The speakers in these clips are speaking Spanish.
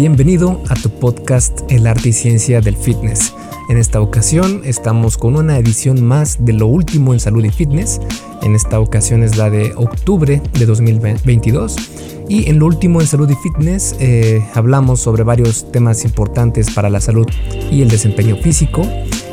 Bienvenido a tu podcast El arte y ciencia del fitness. En esta ocasión estamos con una edición más de lo último en salud y fitness. En esta ocasión es la de octubre de 2022. Y en lo último en salud y fitness eh, hablamos sobre varios temas importantes para la salud y el desempeño físico.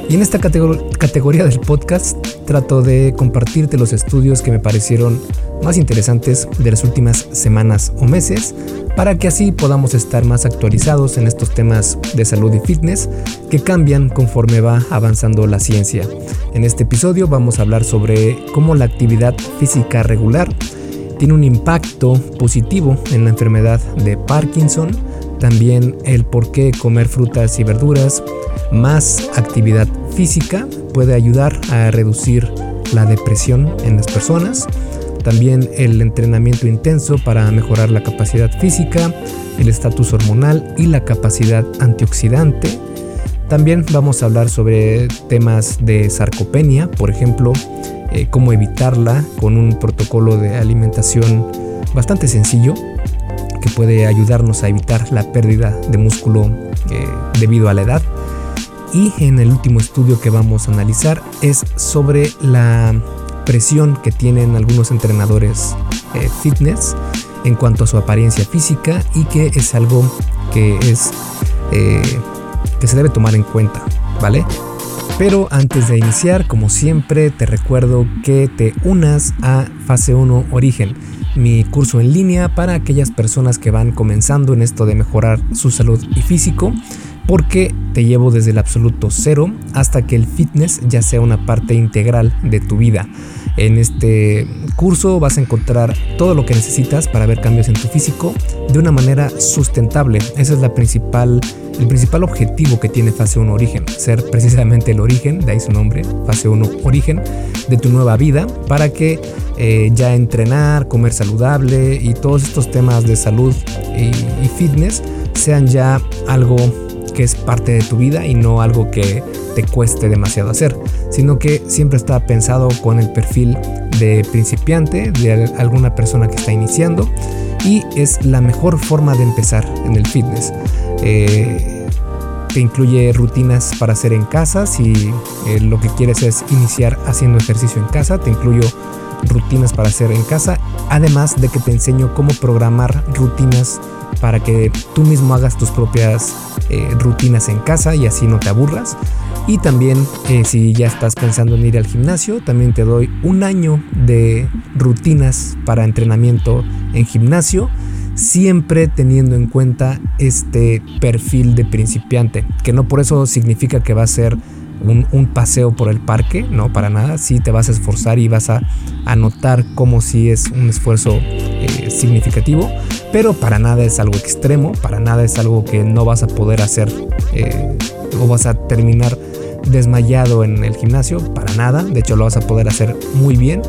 Y en esta categoría del podcast trato de compartirte los estudios que me parecieron más interesantes de las últimas semanas o meses para que así podamos estar más actualizados en estos temas de salud y fitness que cambian conforme va avanzando la ciencia. En este episodio vamos a hablar sobre cómo la actividad física regular tiene un impacto positivo en la enfermedad de Parkinson, también el por qué comer frutas y verduras, más actividad física puede ayudar a reducir la depresión en las personas. También el entrenamiento intenso para mejorar la capacidad física, el estatus hormonal y la capacidad antioxidante. También vamos a hablar sobre temas de sarcopenia, por ejemplo, eh, cómo evitarla con un protocolo de alimentación bastante sencillo que puede ayudarnos a evitar la pérdida de músculo eh, debido a la edad. Y en el último estudio que vamos a analizar es sobre la presión que tienen algunos entrenadores eh, fitness en cuanto a su apariencia física y que es algo que es eh, que se debe tomar en cuenta, ¿vale? Pero antes de iniciar, como siempre, te recuerdo que te unas a Fase 1 Origen, mi curso en línea para aquellas personas que van comenzando en esto de mejorar su salud y físico porque te llevo desde el absoluto cero hasta que el fitness ya sea una parte integral de tu vida. En este curso vas a encontrar todo lo que necesitas para ver cambios en tu físico de una manera sustentable. Ese es la principal, el principal objetivo que tiene Fase 1 Origen, ser precisamente el origen, de ahí su nombre, Fase 1 Origen, de tu nueva vida para que eh, ya entrenar, comer saludable y todos estos temas de salud y fitness sean ya algo que es parte de tu vida y no algo que te cueste demasiado hacer, sino que siempre está pensado con el perfil de principiante, de alguna persona que está iniciando y es la mejor forma de empezar en el fitness. Eh, te incluye rutinas para hacer en casa si eh, lo que quieres es iniciar haciendo ejercicio en casa, te incluyo rutinas para hacer en casa, además de que te enseño cómo programar rutinas para que tú mismo hagas tus propias eh, rutinas en casa y así no te aburras. Y también eh, si ya estás pensando en ir al gimnasio, también te doy un año de rutinas para entrenamiento en gimnasio, siempre teniendo en cuenta este perfil de principiante, que no por eso significa que va a ser un, paseo por el parque, no, para nada, sí te vas a esforzar y vas a, notar como si es un esfuerzo eh, significativo, pero para nada es algo extremo, para nada es algo que no vas a poder hacer eh, o vas a terminar desmayado en el gimnasio, para nada, de hecho lo vas a poder hacer muy bien,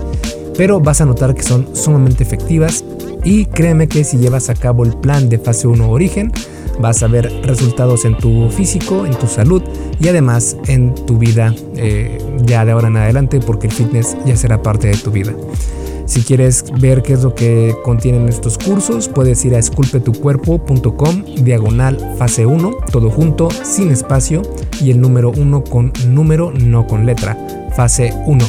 pero vas a notar que son sumamente efectivas y créeme que si llevas a cabo el plan de fase 1 origen, vas a ver resultados en tu físico, en tu salud y además en tu vida eh, ya de ahora en adelante porque el fitness ya será parte de tu vida. Si quieres ver qué es lo que contienen estos cursos, puedes ir a esculpetucuerpo.com diagonal fase 1, todo junto, sin espacio y el número 1 con número, no con letra, fase 1.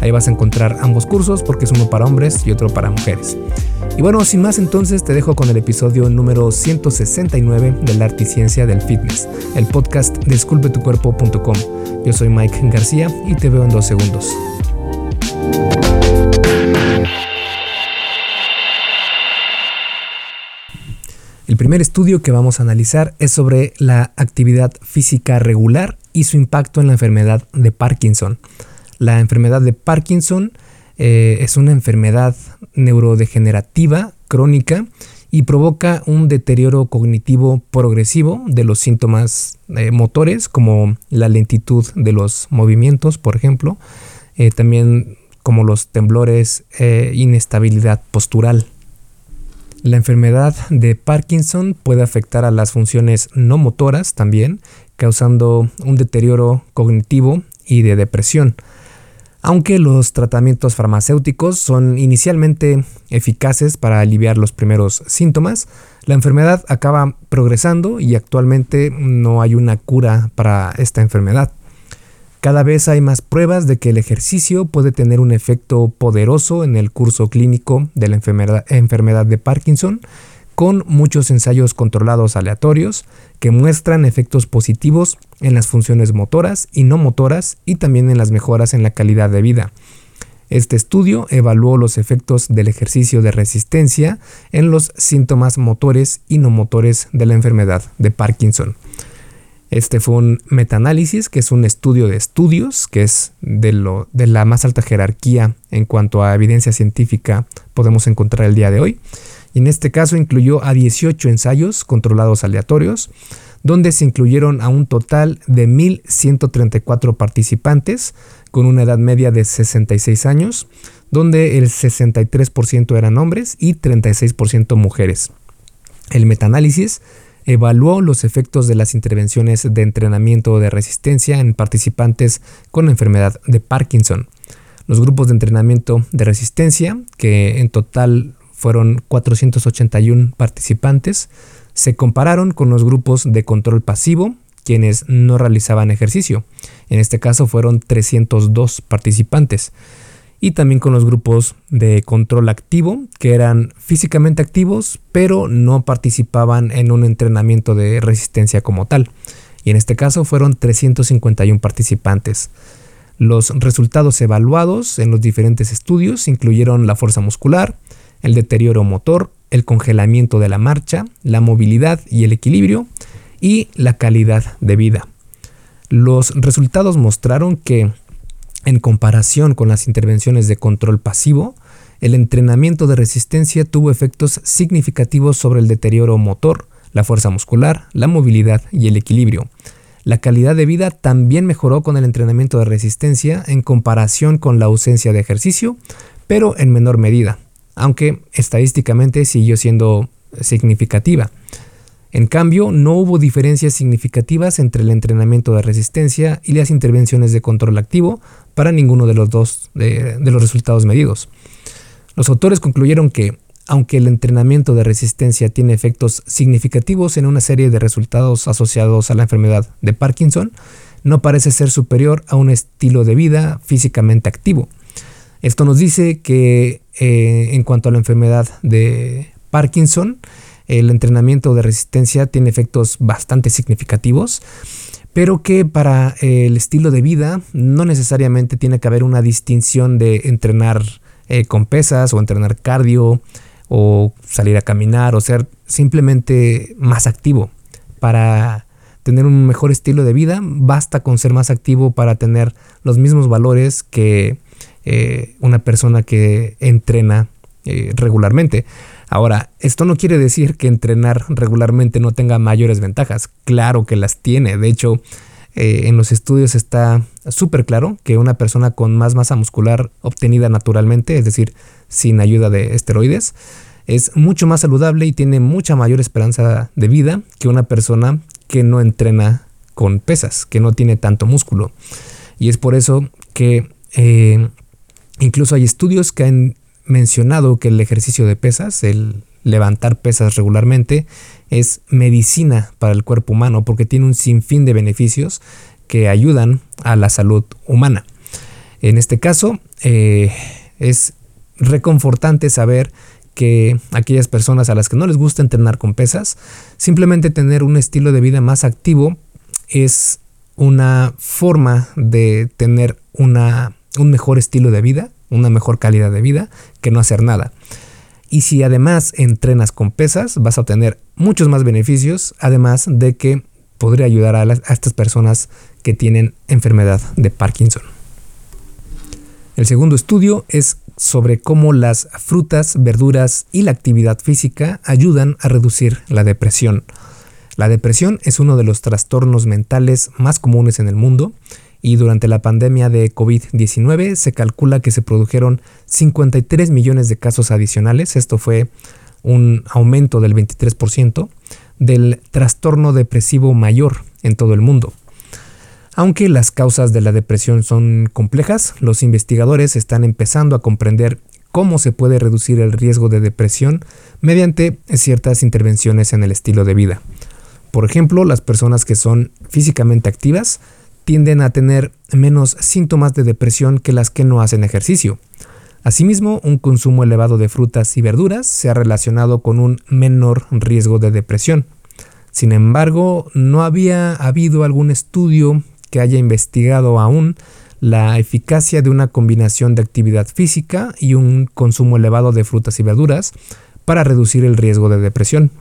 Ahí vas a encontrar ambos cursos porque es uno para hombres y otro para mujeres. Y bueno, sin más entonces te dejo con el episodio número 169 de la arte y ciencia del fitness, el podcast de esculpetucuerpo.com. Yo soy Mike García y te veo en dos segundos. El primer estudio que vamos a analizar es sobre la actividad física regular y su impacto en la enfermedad de Parkinson. La enfermedad de Parkinson eh, es una enfermedad neurodegenerativa crónica y provoca un deterioro cognitivo progresivo de los síntomas eh, motores como la lentitud de los movimientos, por ejemplo, eh, también como los temblores e inestabilidad postural. La enfermedad de Parkinson puede afectar a las funciones no motoras también, causando un deterioro cognitivo y de depresión. Aunque los tratamientos farmacéuticos son inicialmente eficaces para aliviar los primeros síntomas, la enfermedad acaba progresando y actualmente no hay una cura para esta enfermedad. Cada vez hay más pruebas de que el ejercicio puede tener un efecto poderoso en el curso clínico de la enfermedad, de Parkinson, con muchos ensayos controlados aleatorios que muestran efectos positivos en las funciones motoras y no motoras y también en las mejoras en la calidad de vida. Este estudio evaluó los efectos del ejercicio de resistencia en los síntomas motores y no motores de la enfermedad de Parkinson. Este fue un metaanálisis, que es un estudio de estudios, que es de, lo, de la más alta jerarquía en cuanto a evidencia científica podemos encontrar el día de hoy. Y en este caso incluyó a 18 ensayos controlados aleatorios, donde se incluyeron a un total de 1.134 participantes con una edad media de 66 años, donde el 63% eran hombres y 36% mujeres. El metaanálisis evaluó los efectos de las intervenciones de entrenamiento de resistencia en participantes con enfermedad de Parkinson. Los grupos de entrenamiento de resistencia, que en total fueron 481 participantes, se compararon con los grupos de control pasivo, quienes no realizaban ejercicio. En este caso fueron 302 participantes y también con los grupos de control activo, que eran físicamente activos, pero no participaban en un entrenamiento de resistencia como tal. Y en este caso fueron 351 participantes. Los resultados evaluados en los diferentes estudios incluyeron la fuerza muscular, el deterioro motor, el congelamiento de la marcha, la movilidad y el equilibrio, y la calidad de vida. Los resultados mostraron que en comparación con las intervenciones de control pasivo, el entrenamiento de resistencia tuvo efectos significativos sobre el deterioro motor, la fuerza muscular, la movilidad y el equilibrio. La calidad de vida también mejoró con el entrenamiento de resistencia en comparación con la ausencia de ejercicio, pero en menor medida, aunque estadísticamente siguió siendo significativa. En cambio, no hubo diferencias significativas entre el entrenamiento de resistencia y las intervenciones de control activo para ninguno de los dos de, los resultados medidos. Los autores concluyeron que, aunque el entrenamiento de resistencia tiene efectos significativos en una serie de resultados asociados a la enfermedad de Parkinson, no parece ser superior a un estilo de vida físicamente activo. Esto nos dice que eh, en cuanto a la enfermedad de Parkinson, el entrenamiento de resistencia tiene efectos bastante significativos, pero que para el estilo de vida no necesariamente tiene que haber una distinción de entrenar eh, con pesas o entrenar cardio o salir a caminar o ser simplemente más activo. Para tener un mejor estilo de vida basta con ser más activo para tener los mismos valores que eh, una persona que entrena eh, regularmente. Ahora, esto no quiere decir que entrenar regularmente no tenga mayores ventajas. Claro que las tiene. De hecho, eh, en los estudios está súper claro que una persona con más masa muscular obtenida naturalmente, es decir, sin ayuda de esteroides, es mucho más saludable y tiene mucha mayor esperanza de vida que una persona que no entrena con pesas, que no tiene tanto músculo. Y es por eso que eh, incluso hay estudios que han mencionado que el ejercicio de pesas, el levantar pesas regularmente, es medicina para el cuerpo humano porque tiene un sinfín de beneficios que ayudan a la salud humana. En este caso, eh, es reconfortante saber que aquellas personas a las que no les gusta entrenar con pesas, simplemente tener un estilo de vida más activo es una forma de tener una, un mejor estilo de vida una mejor calidad de vida que no hacer nada. Y si además entrenas con pesas, vas a obtener muchos más beneficios, además de que podría ayudar a, estas personas que tienen enfermedad de Parkinson. El segundo estudio es sobre cómo las frutas, verduras y la actividad física ayudan a reducir la depresión. La depresión es uno de los trastornos mentales más comunes en el mundo y durante la pandemia de COVID-19 se calcula que se produjeron 53 millones de casos adicionales, esto fue un aumento del 23% del trastorno depresivo mayor en todo el mundo. Aunque las causas de la depresión son complejas, los investigadores están empezando a comprender cómo se puede reducir el riesgo de depresión mediante ciertas intervenciones en el estilo de vida. Por ejemplo, las personas que son físicamente activas tienden a tener menos síntomas de depresión que las que no hacen ejercicio. Asimismo, un consumo elevado de frutas y verduras se ha relacionado con un menor riesgo de depresión. Sin embargo, no había habido algún estudio que haya investigado aún la eficacia de una combinación de actividad física y un consumo elevado de frutas y verduras para reducir el riesgo de depresión.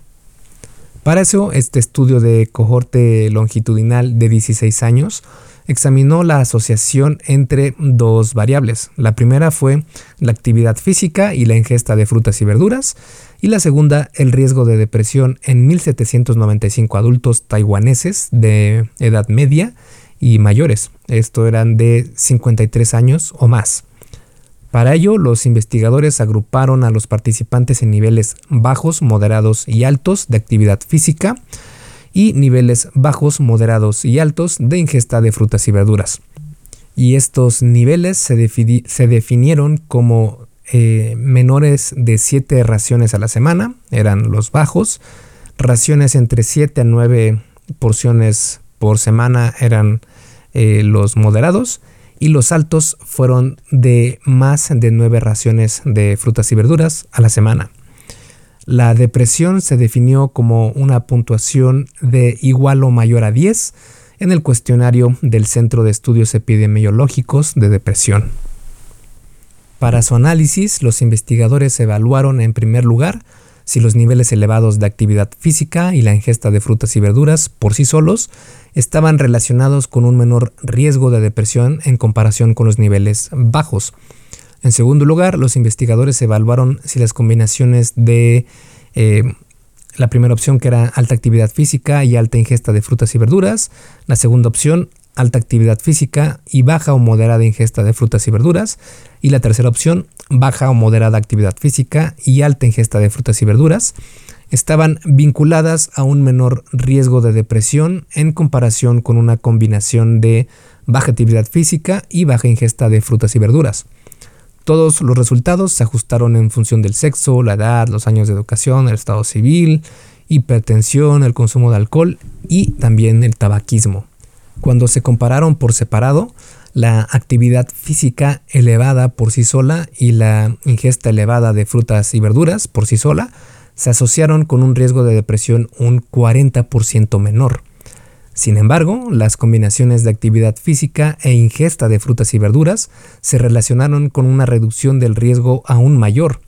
Para eso, este estudio de cohorte longitudinal de 16 años examinó la asociación entre dos variables. La primera fue la actividad física y la ingesta de frutas y verduras, y la segunda el riesgo de depresión en 1795 adultos taiwaneses de edad media y mayores. Esto eran de 53 años o más. Para ello, los investigadores agruparon a los participantes en niveles bajos, moderados y altos de actividad física y niveles bajos, moderados y altos de ingesta de frutas y verduras. Y estos niveles se, definieron como eh, menores de 7 raciones a la semana, eran los bajos, raciones entre 7 a 9 porciones por semana eran eh, los moderados y los altos fueron de más de 9 raciones de frutas y verduras a la semana. La depresión se definió como una puntuación de igual o mayor a 10 en el cuestionario del Centro de Estudios Epidemiológicos de Depresión. Para su análisis, los investigadores evaluaron en primer lugar si los niveles elevados de actividad física y la ingesta de frutas y verduras por sí solos estaban relacionados con un menor riesgo de depresión en comparación con los niveles bajos. En segundo lugar, los investigadores evaluaron si las combinaciones de eh, la primera opción que era alta actividad física y alta ingesta de frutas y verduras, la segunda opción alta actividad física y baja o moderada ingesta de frutas y verduras. Y la tercera opción, baja o moderada actividad física y alta ingesta de frutas y verduras, estaban vinculadas a un menor riesgo de depresión en comparación con una combinación de baja actividad física y baja ingesta de frutas y verduras. Todos los resultados se ajustaron en función del sexo, la edad, los años de educación, el estado civil, hipertensión, el consumo de alcohol y también el tabaquismo. Cuando se compararon por separado, la actividad física elevada por sí sola y la ingesta elevada de frutas y verduras por sí sola se asociaron con un riesgo de depresión un 40% menor. Sin embargo, las combinaciones de actividad física e ingesta de frutas y verduras se relacionaron con una reducción del riesgo aún mayor,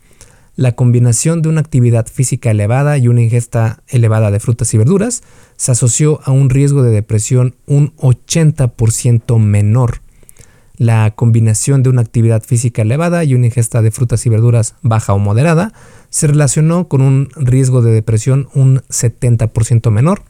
la combinación de una actividad física elevada y una ingesta elevada de frutas y verduras se asoció a un riesgo de depresión un 80% menor. La combinación de una actividad física elevada y una ingesta de frutas y verduras baja o moderada se relacionó con un riesgo de depresión un 70% menor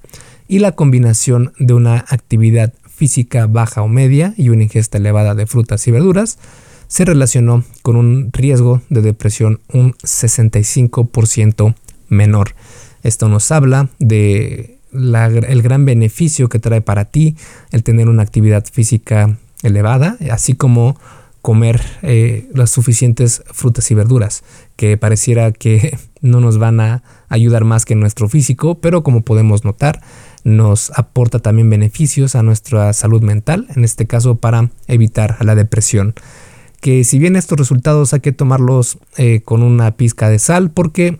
y la combinación de una actividad física baja o media y una ingesta elevada de frutas y verduras se relacionó con un riesgo de depresión un 65% menor. Esto nos habla de el gran beneficio que trae para ti el tener una actividad física elevada, así como comer eh, las suficientes frutas y verduras, que pareciera que no nos van a ayudar más que nuestro físico, pero como podemos notar, nos aporta también beneficios a nuestra salud mental, en este caso para evitar la depresión. Que si bien estos resultados hay que tomarlos eh, con una pizca de sal porque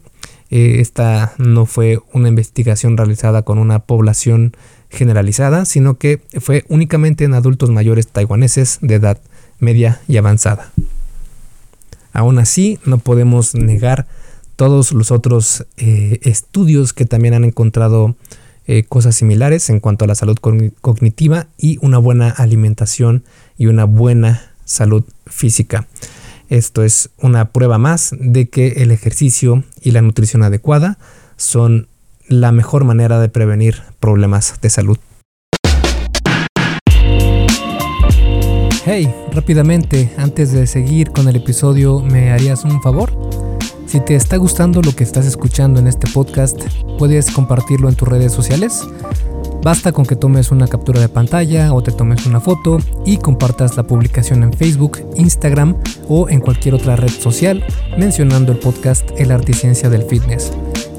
eh, esta no fue una investigación realizada con una población generalizada, sino que fue únicamente en adultos mayores taiwaneses de edad media y avanzada. Aún así, no podemos negar todos los otros eh, estudios que también han encontrado cosas similares en cuanto a la salud cognitiva y una buena alimentación y una buena salud física. Esto es una prueba más de que el ejercicio y la nutrición adecuada son la mejor manera de prevenir problemas de salud. Hey, rápidamente, antes de seguir con el episodio, ¿me harías un favor? Si te está gustando lo que estás escuchando en este podcast, puedes compartirlo en tus redes sociales Basta con que tomes una captura de pantalla o te tomes una foto y compartas la publicación en Facebook, Instagram o en cualquier otra red social mencionando el podcast El Arte y Ciencia del Fitness.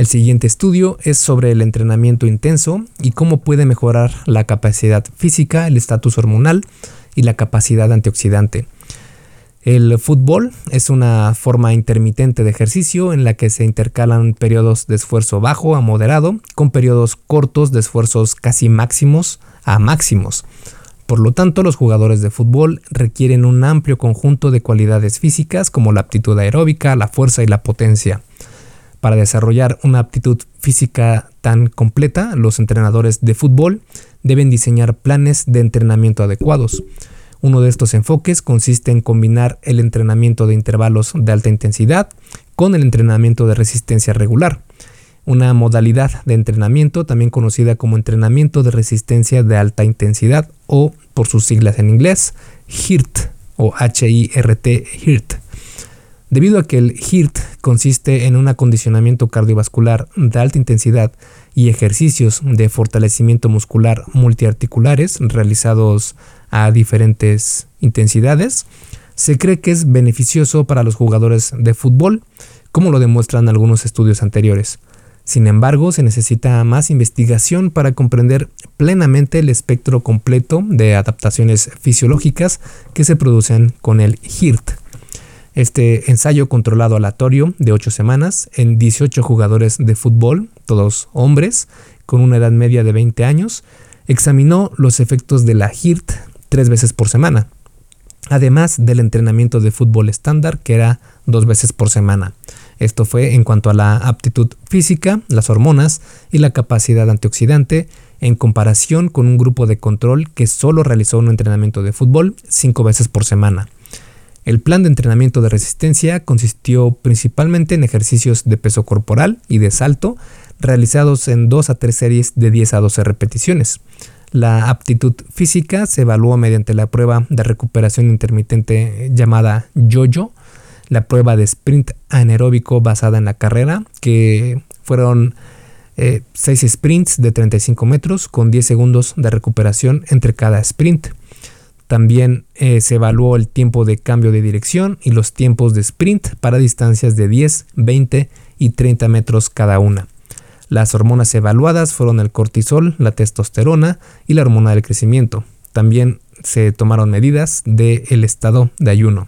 El siguiente estudio es sobre el entrenamiento intenso y cómo puede mejorar la capacidad física, el estatus hormonal y la capacidad antioxidante. El fútbol es una forma intermitente de ejercicio en la que se intercalan periodos de esfuerzo bajo a moderado con periodos cortos de esfuerzos casi máximos a máximos. Por lo tanto, los jugadores de fútbol requieren un amplio conjunto de cualidades físicas como la aptitud aeróbica, la fuerza y la potencia. Para desarrollar una aptitud física tan completa, los entrenadores de fútbol deben diseñar planes de entrenamiento adecuados. Uno de estos enfoques consiste en combinar el entrenamiento de intervalos de alta intensidad con el entrenamiento de resistencia regular, una modalidad de entrenamiento también conocida como entrenamiento de resistencia de alta intensidad o por sus siglas en inglés HIRT o H-I-R-T HIRT. Debido a que el HIRT consiste en un acondicionamiento cardiovascular de alta intensidad y ejercicios de fortalecimiento muscular multiarticulares realizados a diferentes intensidades, se cree que es beneficioso para los jugadores de fútbol, como lo demuestran algunos estudios anteriores. Sin embargo, se necesita más investigación para comprender plenamente el espectro completo de adaptaciones fisiológicas que se producen con el HIRT. Este ensayo controlado aleatorio de 8 semanas en 18 jugadores de fútbol, todos hombres, con una edad media de 20 años, examinó los efectos de la HIRT tres veces por semana, además del entrenamiento de fútbol estándar que era dos veces por semana. Esto fue en cuanto a la aptitud física, las hormonas y la capacidad antioxidante en comparación con un grupo de control que solo realizó un entrenamiento de fútbol cinco veces por semana. El plan de entrenamiento de resistencia consistió principalmente en ejercicios de peso corporal y de salto realizados en 2 a 3 series de 10 a 12 repeticiones. La aptitud física se evalúa mediante la prueba de recuperación intermitente llamada YOYO, la prueba de sprint anaeróbico basada en la carrera, que fueron 6 eh, sprints de 35 metros con 10 segundos de recuperación entre cada sprint. También eh, se evaluó el tiempo de cambio de dirección y los tiempos de sprint para distancias de 10, 20 y 30 metros cada una. Las hormonas evaluadas fueron el cortisol, la testosterona y la hormona del crecimiento. También se tomaron medidas del estado de ayuno.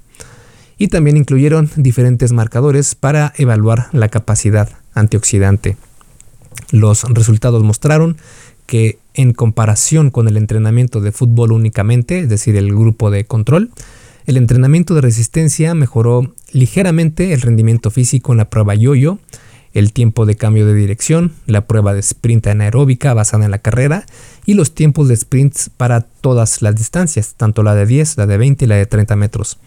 Y también incluyeron diferentes marcadores para evaluar la capacidad antioxidante. Los resultados mostraron que en comparación con el entrenamiento de fútbol únicamente, es decir, el grupo de control, el entrenamiento de resistencia mejoró ligeramente el rendimiento físico en la prueba yo-yo el tiempo de cambio de dirección, la prueba de sprint anaeróbica basada en la carrera y los tiempos de sprints para todas las distancias, tanto la de 10, la de 20 y la de 30 metros.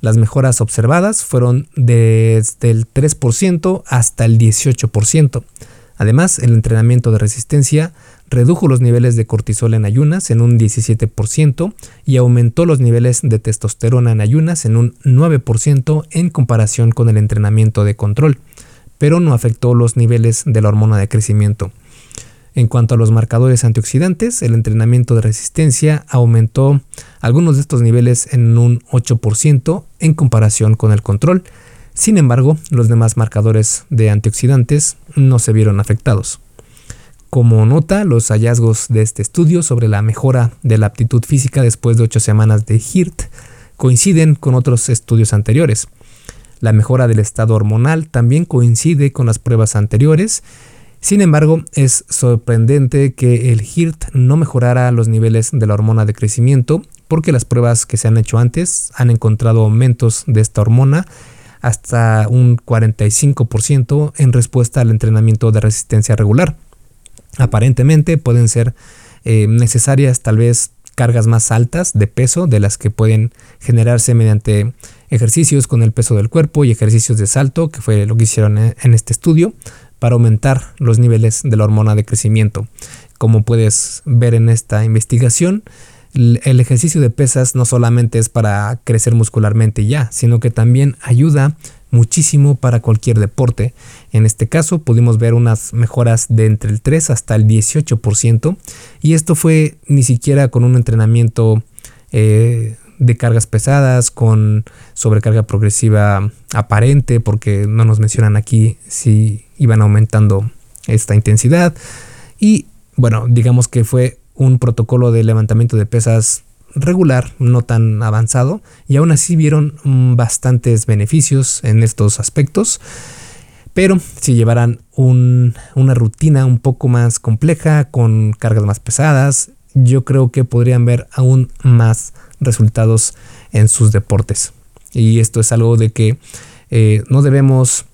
Las mejoras observadas fueron desde el 3% hasta el 18%. Además, el entrenamiento de resistencia redujo los niveles de cortisol en ayunas en un 17% y aumentó los niveles de testosterona en ayunas en un 9% en comparación con el entrenamiento de control pero no afectó los niveles de la hormona de crecimiento. En cuanto a los marcadores antioxidantes, el entrenamiento de resistencia aumentó algunos de estos niveles en un 8% en comparación con el control. Sin embargo, los demás marcadores de antioxidantes no se vieron afectados. Como nota, los hallazgos de este estudio sobre la mejora de la aptitud física después de 8 semanas de HIRT coinciden con otros estudios anteriores. La mejora del estado hormonal también coincide con las pruebas anteriores. Sin embargo, es sorprendente que el HIRT no mejorara los niveles de la hormona de crecimiento porque las pruebas que se han hecho antes han encontrado aumentos de esta hormona hasta un 45% en respuesta al entrenamiento de resistencia regular. Aparentemente pueden ser eh, necesarias tal vez cargas más altas de peso de las que pueden generarse mediante ejercicios con el peso del cuerpo y ejercicios de salto, que fue lo que hicieron en este estudio, para aumentar los niveles de la hormona de crecimiento. Como puedes ver en esta investigación, el ejercicio de pesas no solamente es para crecer muscularmente ya, sino que también ayuda muchísimo para cualquier deporte. En este caso pudimos ver unas mejoras de entre el 3 hasta el 18% y esto fue ni siquiera con un entrenamiento eh, de cargas pesadas, con sobrecarga progresiva aparente, porque no nos mencionan aquí si iban aumentando esta intensidad. Y bueno, digamos que fue un protocolo de levantamiento de pesas regular, no tan avanzado, y aún así vieron mm, bastantes beneficios en estos aspectos. Pero si llevaran una rutina un poco más compleja, con cargas más pesadas, yo creo que podrían ver aún más resultados en sus deportes. Y esto es algo de que eh, no debemos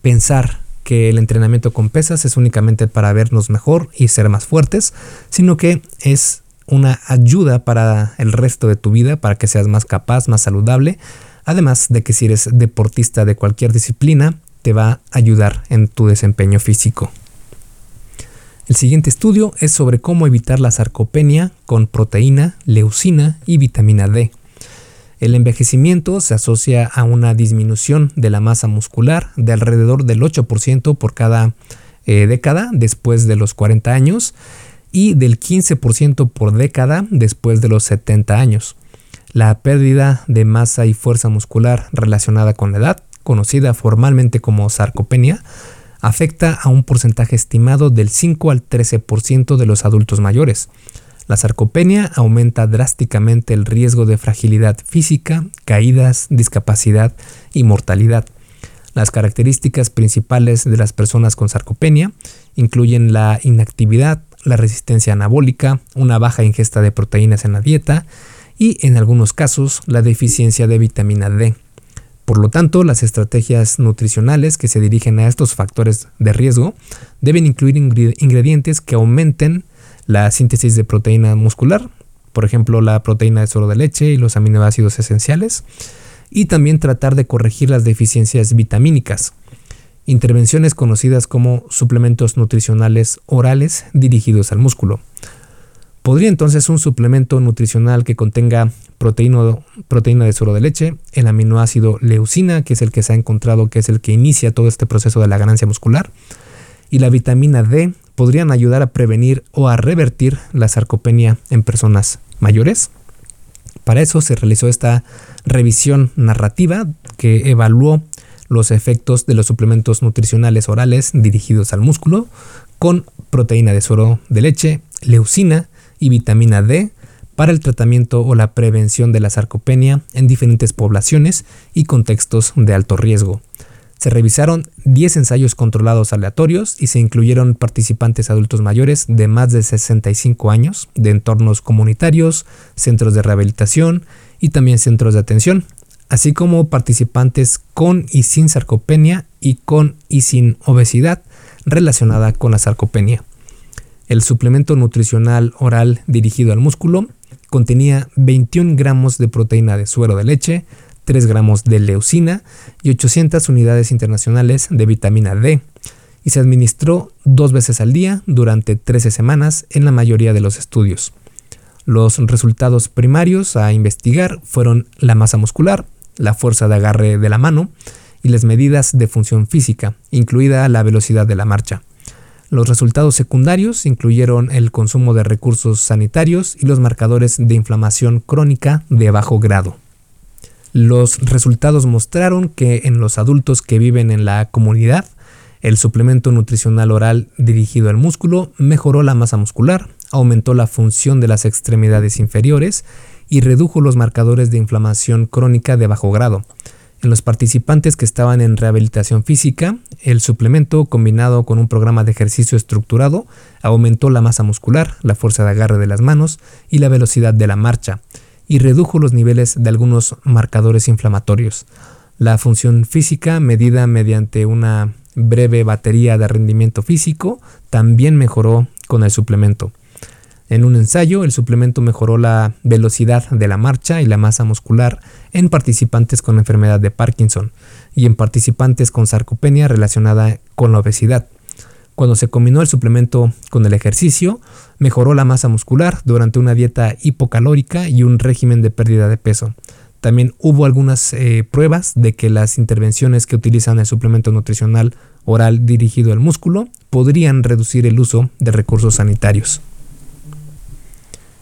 pensar que el entrenamiento con pesas es únicamente para vernos mejor y ser más fuertes, sino que es una ayuda para el resto de tu vida, para que seas más capaz, más saludable. Además de que si eres deportista de cualquier disciplina, te va a ayudar en tu desempeño físico. El siguiente estudio es sobre cómo evitar la sarcopenia con proteína, leucina y vitamina D. El envejecimiento se asocia a una disminución de la masa muscular de alrededor del 8% por cada eh, década después de los 40 años y del 15% por década después de los 70 años. La pérdida de masa y fuerza muscular relacionada con la edad, conocida formalmente como sarcopenia, afecta a un porcentaje estimado del 5 al 13% de los adultos mayores. La sarcopenia aumenta drásticamente el riesgo de fragilidad física, caídas, discapacidad y mortalidad. Las características principales de las personas con sarcopenia incluyen la inactividad, la resistencia anabólica, una baja ingesta de proteínas en la dieta y en algunos casos la deficiencia de vitamina D. Por lo tanto, las estrategias nutricionales que se dirigen a estos factores de riesgo deben incluir ingredientes que aumenten la síntesis de proteína muscular, por ejemplo la proteína de suero de leche y los aminoácidos esenciales, y también tratar de corregir las deficiencias vitamínicas, intervenciones conocidas como suplementos nutricionales orales dirigidos al músculo. Podría entonces un suplemento nutricional que contenga proteína, de suero de leche, el aminoácido leucina, que es el que se ha encontrado que es el que inicia todo este proceso de la ganancia muscular, y la vitamina D podrían ayudar a prevenir o a revertir la sarcopenia en personas mayores. Para eso se realizó esta revisión narrativa que evaluó los efectos de los suplementos nutricionales orales dirigidos al músculo con proteína de suero de leche, leucina y vitamina D para el tratamiento o la prevención de la sarcopenia en diferentes poblaciones y contextos de alto riesgo. Se revisaron 10 ensayos controlados aleatorios y se incluyeron participantes adultos mayores de más de 65 años, de entornos comunitarios, centros de rehabilitación y también centros de atención, así como participantes con y sin sarcopenia y con y sin obesidad relacionada con la sarcopenia. El suplemento nutricional oral dirigido al músculo contenía 21 gramos de proteína de suero de leche, 3 gramos de leucina y 800 unidades internacionales de vitamina D, y se administró dos veces al día durante 13 semanas en la mayoría de los estudios. Los resultados primarios a investigar fueron la masa muscular, la fuerza de agarre de la mano y las medidas de función física, incluida la velocidad de la marcha. Los resultados secundarios incluyeron el consumo de recursos sanitarios y los marcadores de inflamación crónica de bajo grado. Los resultados mostraron que en los adultos que viven en la comunidad, el suplemento nutricional oral dirigido al músculo mejoró la masa muscular, aumentó la función de las extremidades inferiores y redujo los marcadores de inflamación crónica de bajo grado. En los participantes que estaban en rehabilitación física, el suplemento combinado con un programa de ejercicio estructurado aumentó la masa muscular, la fuerza de agarre de las manos y la velocidad de la marcha, y redujo los niveles de algunos marcadores inflamatorios. La función física medida mediante una breve batería de rendimiento físico también mejoró con el suplemento. En un ensayo, el suplemento mejoró la velocidad de la marcha y la masa muscular en participantes con enfermedad de Parkinson y en participantes con sarcopenia relacionada con la obesidad. Cuando se combinó el suplemento con el ejercicio, mejoró la masa muscular durante una dieta hipocalórica y un régimen de pérdida de peso. También hubo algunas eh, pruebas de que las intervenciones que utilizan el suplemento nutricional oral dirigido al músculo podrían reducir el uso de recursos sanitarios.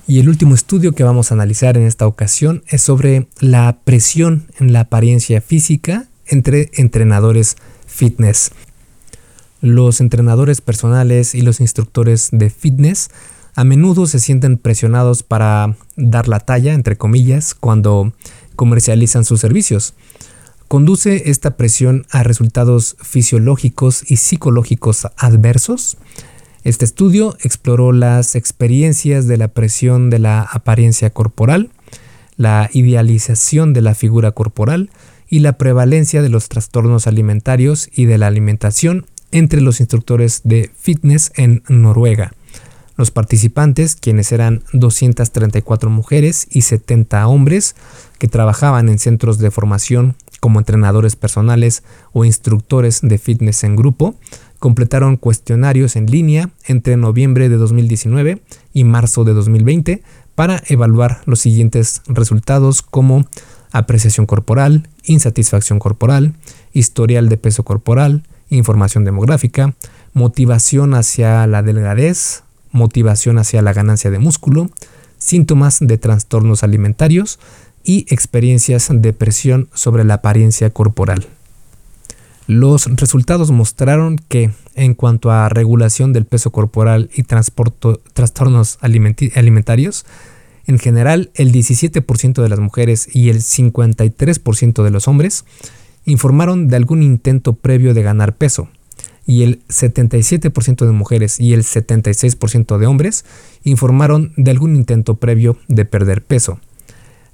Y el último estudio que vamos a analizar en esta ocasión es sobre la presión en la apariencia física entre entrenadores fitness. Los entrenadores personales y los instructores de fitness a menudo se sienten presionados para dar la talla, entre comillas, cuando comercializan sus servicios. ¿Conduce esta presión a resultados fisiológicos y psicológicos adversos? Este estudio exploró las experiencias de la presión de la apariencia corporal, la idealización de la figura corporal y la prevalencia de los trastornos alimentarios y de la alimentación entre los instructores de fitness en Noruega. Los participantes, quienes eran 234 mujeres y 70 hombres que trabajaban en centros de formación como entrenadores personales o instructores de fitness en grupo, completaron cuestionarios en línea entre noviembre de 2019 y marzo de 2020 para evaluar los siguientes resultados como apreciación corporal, insatisfacción corporal, historial de peso corporal, información demográfica, motivación hacia la delgadez, motivación hacia la ganancia de músculo, síntomas de trastornos alimentarios y experiencias de presión sobre la apariencia corporal. Los resultados mostraron que, en cuanto a regulación del peso corporal y trastornos alimentarios, en general el 17% de las mujeres y el 53% de los hombres informaron de algún intento previo de ganar peso, y el 77% de mujeres y el 76% de hombres informaron de algún intento previo de perder peso.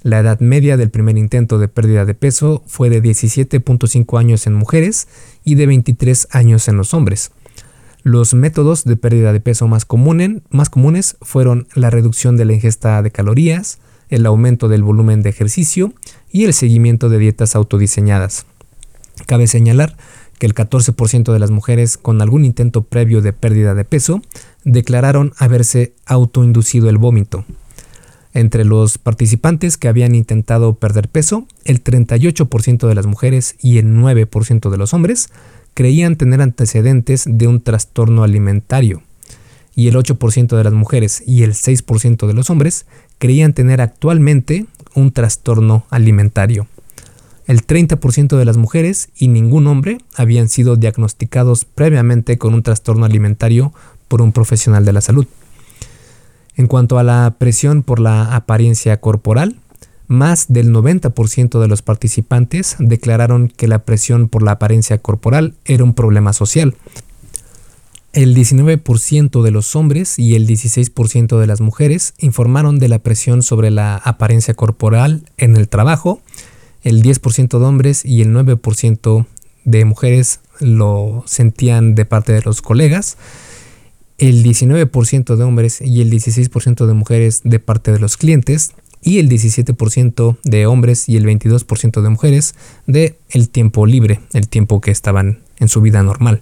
La edad media del primer intento de pérdida de peso fue de 17.5 años en mujeres y de 23 años en los hombres. Los métodos de pérdida de peso más, comunes fueron la reducción de la ingesta de calorías, el aumento del volumen de ejercicio y el seguimiento de dietas autodiseñadas. Cabe señalar que el 14% de las mujeres con algún intento previo de pérdida de peso declararon haberse autoinducido el vómito, entre los participantes que habían intentado perder peso, el 38% de las mujeres y el 9% de los hombres creían tener antecedentes de un trastorno alimentario, y el 8% de las mujeres y el 6% de los hombres creían tener actualmente un trastorno alimentario. El 30% de las mujeres y ningún hombre habían sido diagnosticados previamente con un trastorno alimentario por un profesional de la salud. En cuanto a la presión por la apariencia corporal, más del 90% de los participantes declararon que la presión por la apariencia corporal era un problema social. El 19% de los hombres y el 16% de las mujeres informaron de la presión sobre la apariencia corporal en el trabajo. El 10% de hombres y el 9% de mujeres lo sentían de parte de los colegas el 19% de hombres y el 16% de mujeres de parte de los clientes y el 17% de hombres y el 22% de mujeres de el tiempo libre, el tiempo que estaban en su vida normal.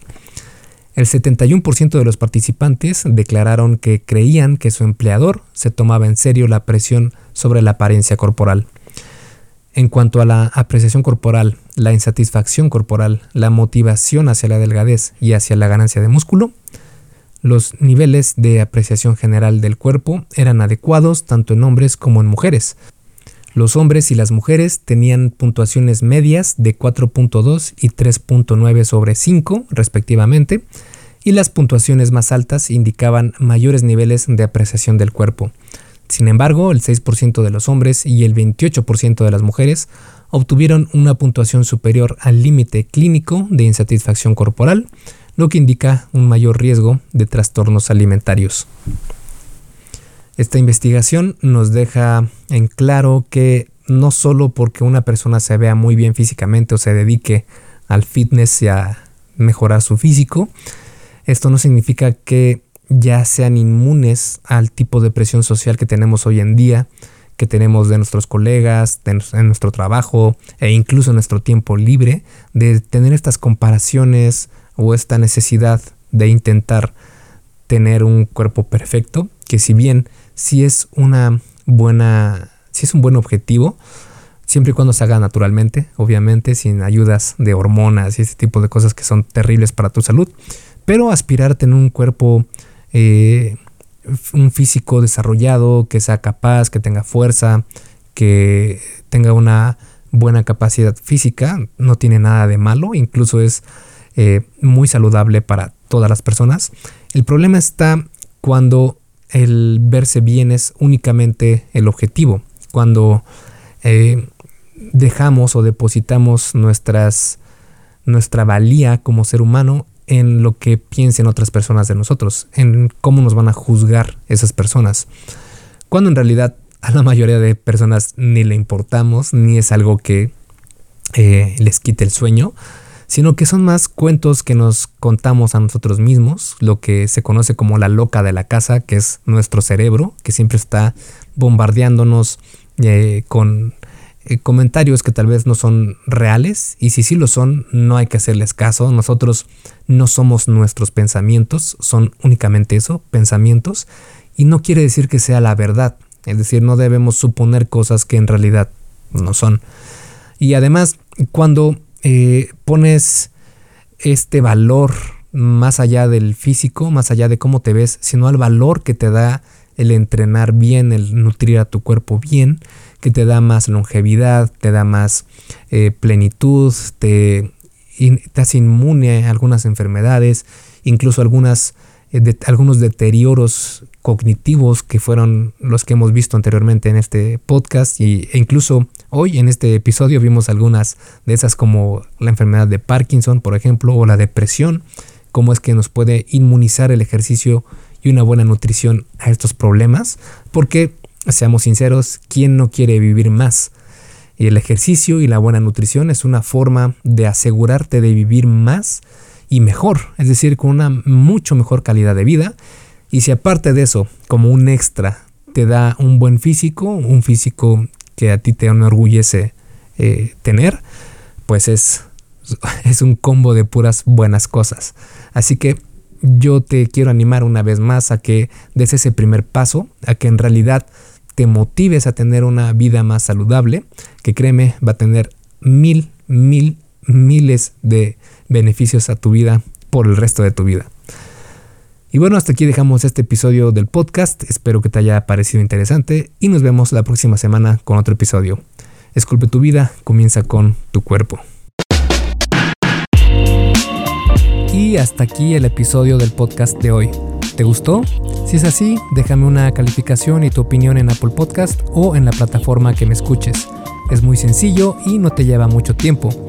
El 71% de los participantes declararon que creían que su empleador se tomaba en serio la presión sobre la apariencia corporal. En cuanto a la apreciación corporal, la insatisfacción corporal, la motivación hacia la delgadez y hacia la ganancia de músculo, los niveles de apreciación general del cuerpo eran adecuados tanto en hombres como en mujeres. Los hombres y las mujeres tenían puntuaciones medias de 4.2 y 3.9 sobre 5 respectivamente, y las puntuaciones más altas indicaban mayores niveles de apreciación del cuerpo. Sin embargo, el 6% de los hombres y el 28% de las mujeres obtuvieron una puntuación superior al límite clínico de insatisfacción corporal, lo que indica un mayor riesgo de trastornos alimentarios. Esta investigación nos deja en claro que no solo porque una persona se vea muy bien físicamente o se dedique al fitness y a mejorar su físico. Esto no significa que ya sean inmunes al tipo de presión social que tenemos hoy en día, que tenemos de nuestros colegas, de, en nuestro trabajo e incluso en nuestro tiempo libre, de tener estas comparaciones o esta necesidad de intentar tener un cuerpo perfecto, que si bien si es una buena, si es un buen objetivo, siempre y cuando se haga naturalmente, obviamente, sin ayudas de hormonas y ese tipo de cosas que son terribles para tu salud, pero aspirar a tener un cuerpo, eh, un físico desarrollado, que sea capaz, que tenga fuerza, que tenga una buena capacidad física, no tiene nada de malo, incluso es eh, muy saludable para todas las personas. El problema está cuando el verse bien es únicamente el objetivo, cuando eh, dejamos o depositamos nuestra valía como ser humano en lo que piensen otras personas de nosotros, en cómo nos van a juzgar esas personas. Cuando en realidad a la mayoría de personas ni le importamos, ni es algo que eh, les quite el sueño, sino que son más cuentos que nos contamos a nosotros mismos, lo que se conoce como la loca de la casa, que es nuestro cerebro, que siempre está bombardeándonos eh, con eh, comentarios que tal vez no son reales y si sí lo son, no hay que hacerles caso. Nosotros no somos nuestros pensamientos, son únicamente eso, pensamientos, y no quiere decir que sea la verdad. Es decir, no debemos suponer cosas que en realidad no son. Y además, cuando eh, pones este valor más allá del físico, más allá de cómo te ves, sino al valor que te da el entrenar bien, el nutrir a tu cuerpo bien, que te da más longevidad, te da más eh, plenitud, te, hace inmune a algunas enfermedades, incluso algunas, eh, algunos deterioros cognitivos que fueron los que hemos visto anteriormente en este podcast y, e incluso hoy en este episodio vimos algunas de esas como la enfermedad de Parkinson, por ejemplo, o la depresión, cómo es que nos puede inmunizar el ejercicio y una buena nutrición a estos problemas, porque seamos sinceros, ¿quién no quiere vivir más? Y el ejercicio y la buena nutrición es una forma de asegurarte de vivir más y mejor, es decir, con una mucho mejor calidad de vida. Y si aparte de eso, como un extra, te da un buen físico, un físico que a ti te enorgullece eh, tener, pues es, es un combo de puras buenas cosas. Así que yo te quiero animar una vez más a que des ese primer paso, a que en realidad te motives a tener una vida más saludable, que créeme, va a tener mil, mil, miles de beneficios a tu vida por el resto de tu vida. Y bueno, hasta aquí dejamos este episodio del podcast. Espero que te haya parecido interesante y nos vemos la próxima semana con otro episodio. Esculpe tu vida, comienza con tu cuerpo. Y hasta aquí el episodio del podcast de hoy. ¿Te gustó? Si es así, déjame una calificación y tu opinión en Apple Podcast o en la plataforma que me escuches. Es muy sencillo y no te lleva mucho tiempo.